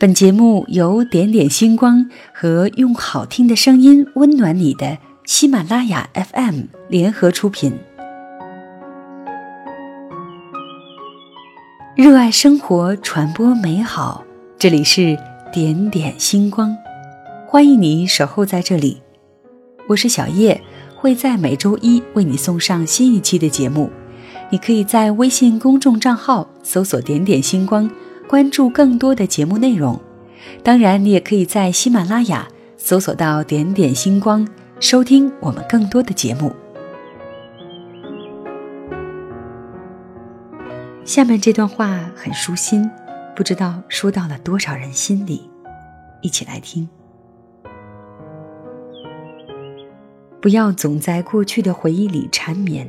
本节目由点点星光和用好听的声音温暖你的喜马拉雅 FM 联合出品。热爱生活，传播美好。这里是点点星光，欢迎你守候在这里。我是小叶，会在每周一为你送上新一期的节目。你可以在微信公众账号搜索“点点星光”。关注更多的节目内容，当然，你也可以在喜马拉雅搜索到“点点星光”，收听我们更多的节目。下面这段话很舒心，不知道说到了多少人心里，一起来听。不要总在过去的回忆里缠绵，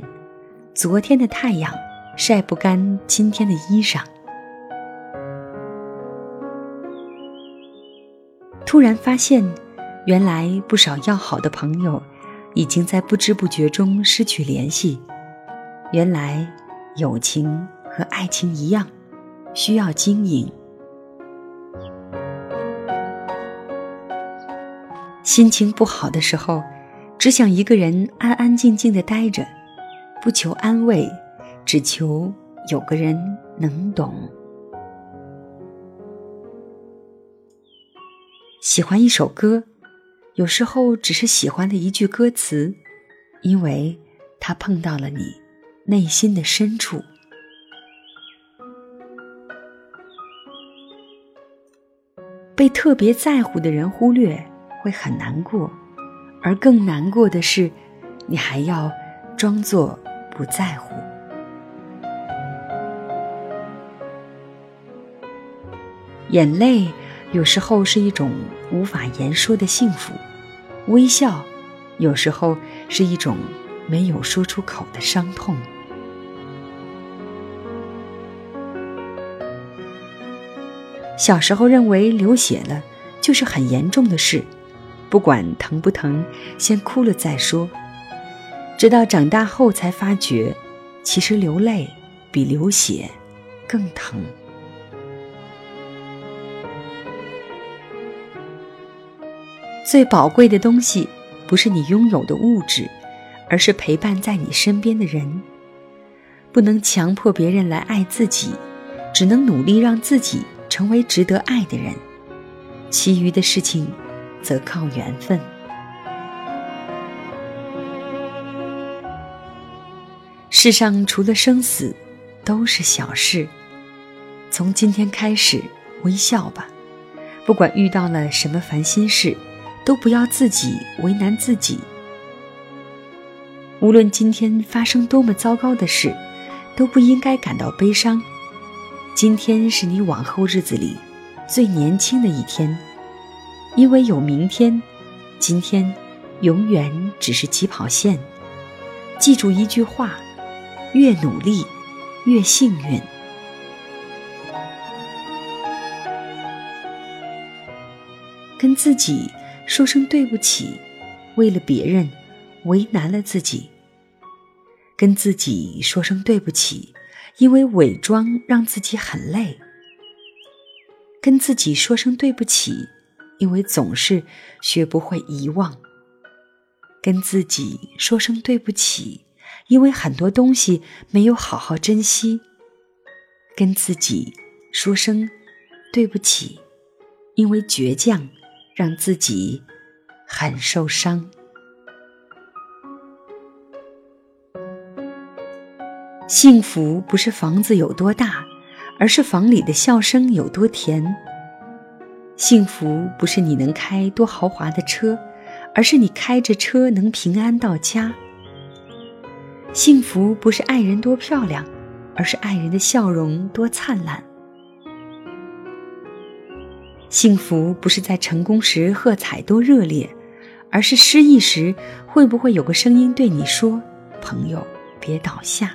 昨天的太阳晒不干今天的衣裳。突然发现，原来不少要好的朋友已经在不知不觉中失去联系。原来，友情和爱情一样，需要经营。心情不好的时候，只想一个人安安静静的待着，不求安慰，只求有个人能懂。喜欢一首歌，有时候只是喜欢的一句歌词，因为它碰到了你内心的深处。被特别在乎的人忽略，会很难过；而更难过的是，你还要装作不在乎。眼泪。有时候是一种无法言说的幸福，微笑，有时候是一种没有说出口的伤痛。小时候认为流血了就是很严重的事，不管疼不疼，先哭了再说。直到长大后才发觉，其实流泪比流血更疼。最宝贵的东西，不是你拥有的物质，而是陪伴在你身边的人。不能强迫别人来爱自己，只能努力让自己成为值得爱的人。其余的事情，则靠缘分。世上除了生死，都是小事。从今天开始，微笑吧，不管遇到了什么烦心事。都不要自己为难自己。无论今天发生多么糟糕的事，都不应该感到悲伤。今天是你往后日子里最年轻的一天，因为有明天，今天永远只是起跑线。记住一句话：越努力，越幸运。跟自己。说声对不起，为了别人，为难了自己。跟自己说声对不起，因为伪装让自己很累。跟自己说声对不起，因为总是学不会遗忘。跟自己说声对不起，因为很多东西没有好好珍惜。跟自己说声对不起，因为倔强。让自己很受伤。幸福不是房子有多大，而是房里的笑声有多甜。幸福不是你能开多豪华的车，而是你开着车能平安到家。幸福不是爱人多漂亮，而是爱人的笑容多灿烂。幸福不是在成功时喝彩多热烈，而是失意时会不会有个声音对你说：“朋友，别倒下。”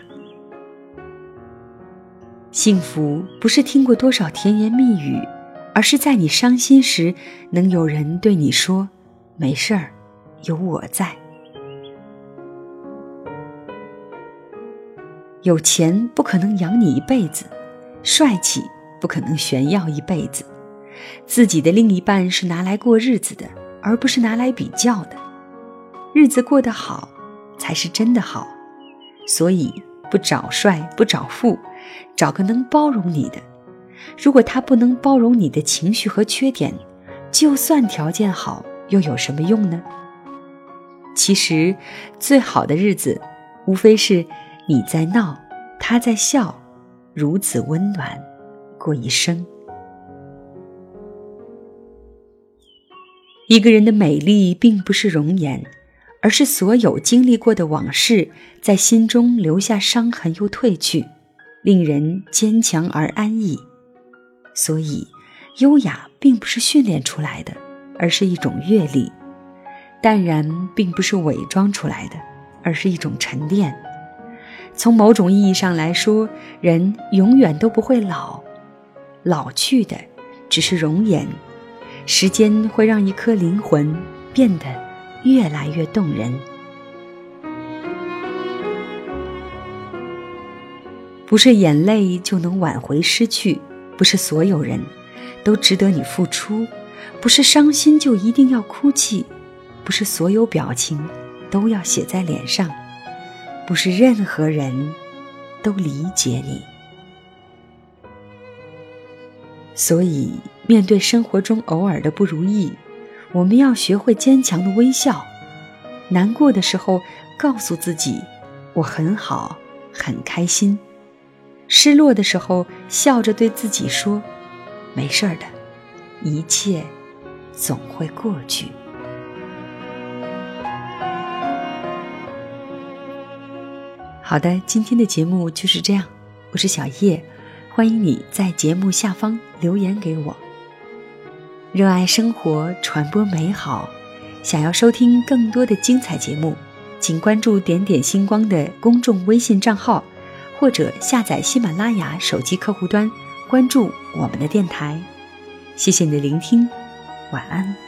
幸福不是听过多少甜言蜜语，而是在你伤心时能有人对你说：“没事儿，有我在。”有钱不可能养你一辈子，帅气不可能炫耀一辈子。自己的另一半是拿来过日子的，而不是拿来比较的。日子过得好，才是真的好。所以，不找帅，不找富，找个能包容你的。如果他不能包容你的情绪和缺点，就算条件好，又有什么用呢？其实，最好的日子，无非是你在闹，他在笑，如此温暖，过一生。一个人的美丽，并不是容颜，而是所有经历过的往事，在心中留下伤痕又褪去，令人坚强而安逸。所以，优雅并不是训练出来的，而是一种阅历；淡然并不是伪装出来的，而是一种沉淀。从某种意义上来说，人永远都不会老，老去的只是容颜。时间会让一颗灵魂变得越来越动人。不是眼泪就能挽回失去，不是所有人都值得你付出，不是伤心就一定要哭泣，不是所有表情都要写在脸上，不是任何人都理解你。所以，面对生活中偶尔的不如意，我们要学会坚强的微笑。难过的时候，告诉自己我很好，很开心；失落的时候，笑着对自己说：“没事的，一切总会过去。”好的，今天的节目就是这样，我是小叶。欢迎你在节目下方留言给我。热爱生活，传播美好。想要收听更多的精彩节目，请关注“点点星光”的公众微信账号，或者下载喜马拉雅手机客户端，关注我们的电台。谢谢你的聆听，晚安。